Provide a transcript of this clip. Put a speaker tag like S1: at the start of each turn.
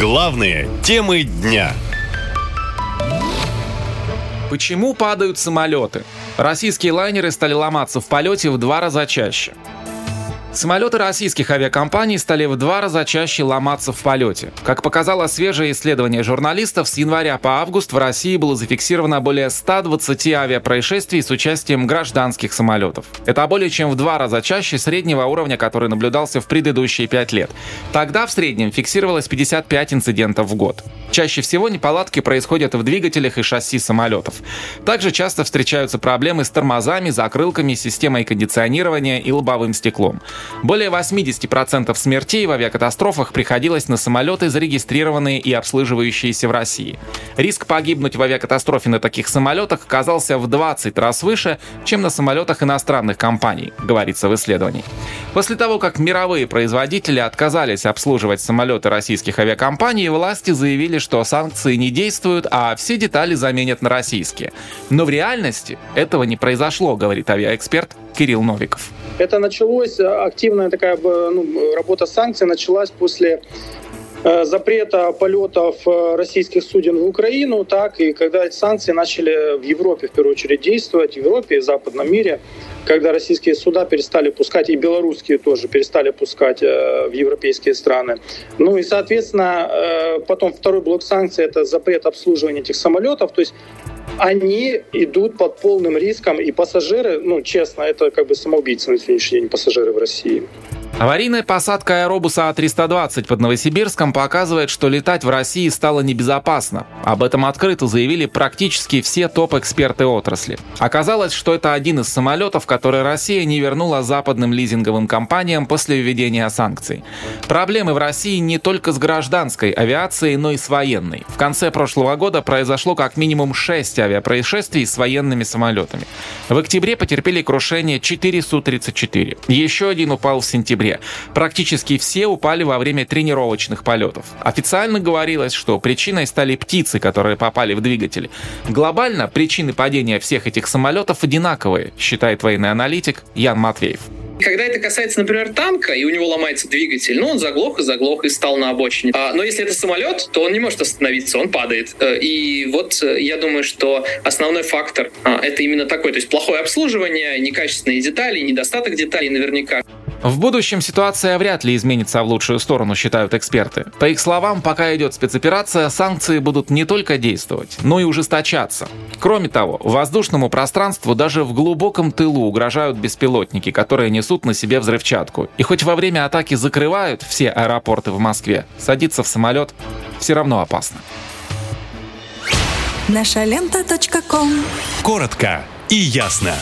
S1: Главные темы дня.
S2: Почему падают самолеты? Российские лайнеры стали ломаться в полете в два раза чаще. Самолеты российских авиакомпаний стали в два раза чаще ломаться в полете. Как показало свежее исследование журналистов, с января по август в России было зафиксировано более 120 авиапроисшествий с участием гражданских самолетов. Это более чем в два раза чаще среднего уровня, который наблюдался в предыдущие пять лет. Тогда в среднем фиксировалось 55 инцидентов в год. Чаще всего неполадки происходят в двигателях и шасси самолетов. Также часто встречаются проблемы с тормозами, закрылками, системой кондиционирования и лобовым стеклом. Более 80% смертей в авиакатастрофах приходилось на самолеты, зарегистрированные и обслуживающиеся в России. Риск погибнуть в авиакатастрофе на таких самолетах оказался в 20 раз выше, чем на самолетах иностранных компаний, говорится в исследовании. После того, как мировые производители отказались обслуживать самолеты российских авиакомпаний, власти заявили, что санкции не действуют, а все детали заменят на российские. Но в реальности этого не произошло, говорит авиаэксперт Кирилл Новиков.
S3: Это началось, э, активная такая ну, работа санкций началась после э, запрета полетов э, российских суден в Украину, так и когда санкции начали в Европе в первую очередь действовать, в Европе и в западном мире, когда российские суда перестали пускать, и белорусские тоже перестали пускать в европейские страны. Ну и, соответственно, потом второй блок санкций — это запрет обслуживания этих самолетов, то есть они идут под полным риском, и пассажиры, ну, честно, это как бы самоубийцы на сегодняшний день, пассажиры в России.
S2: Аварийная посадка аэробуса А320 под Новосибирском показывает, что летать в России стало небезопасно. Об этом открыто заявили практически все топ-эксперты отрасли. Оказалось, что это один из самолетов, который Россия не вернула западным лизинговым компаниям после введения санкций. Проблемы в России не только с гражданской авиацией, но и с военной. В конце прошлого года произошло как минимум 6 авиапроисшествий с военными самолетами. В октябре потерпели крушение 4 Су-34. Еще один упал в сентябре сентябре. Практически все упали во время тренировочных полетов. Официально говорилось, что причиной стали птицы, которые попали в двигатель. Глобально причины падения всех этих самолетов одинаковые, считает военный аналитик Ян Матвеев.
S4: Когда это касается, например, танка, и у него ломается двигатель, ну, он заглох и заглох и стал на обочине. А, но если это самолет, то он не может остановиться, он падает. Э, и вот э, я думаю, что основной фактор а, это именно такой, то есть плохое обслуживание, некачественные детали, недостаток деталей наверняка.
S2: В будущем ситуация вряд ли изменится в лучшую сторону, считают эксперты. По их словам, пока идет спецоперация, санкции будут не только действовать, но и ужесточаться. Кроме того, воздушному пространству даже в глубоком тылу угрожают беспилотники, которые несут на себе взрывчатку. И хоть во время атаки закрывают все аэропорты в Москве, садиться в самолет все равно опасно.
S5: Наша лента.
S1: Коротко и ясно.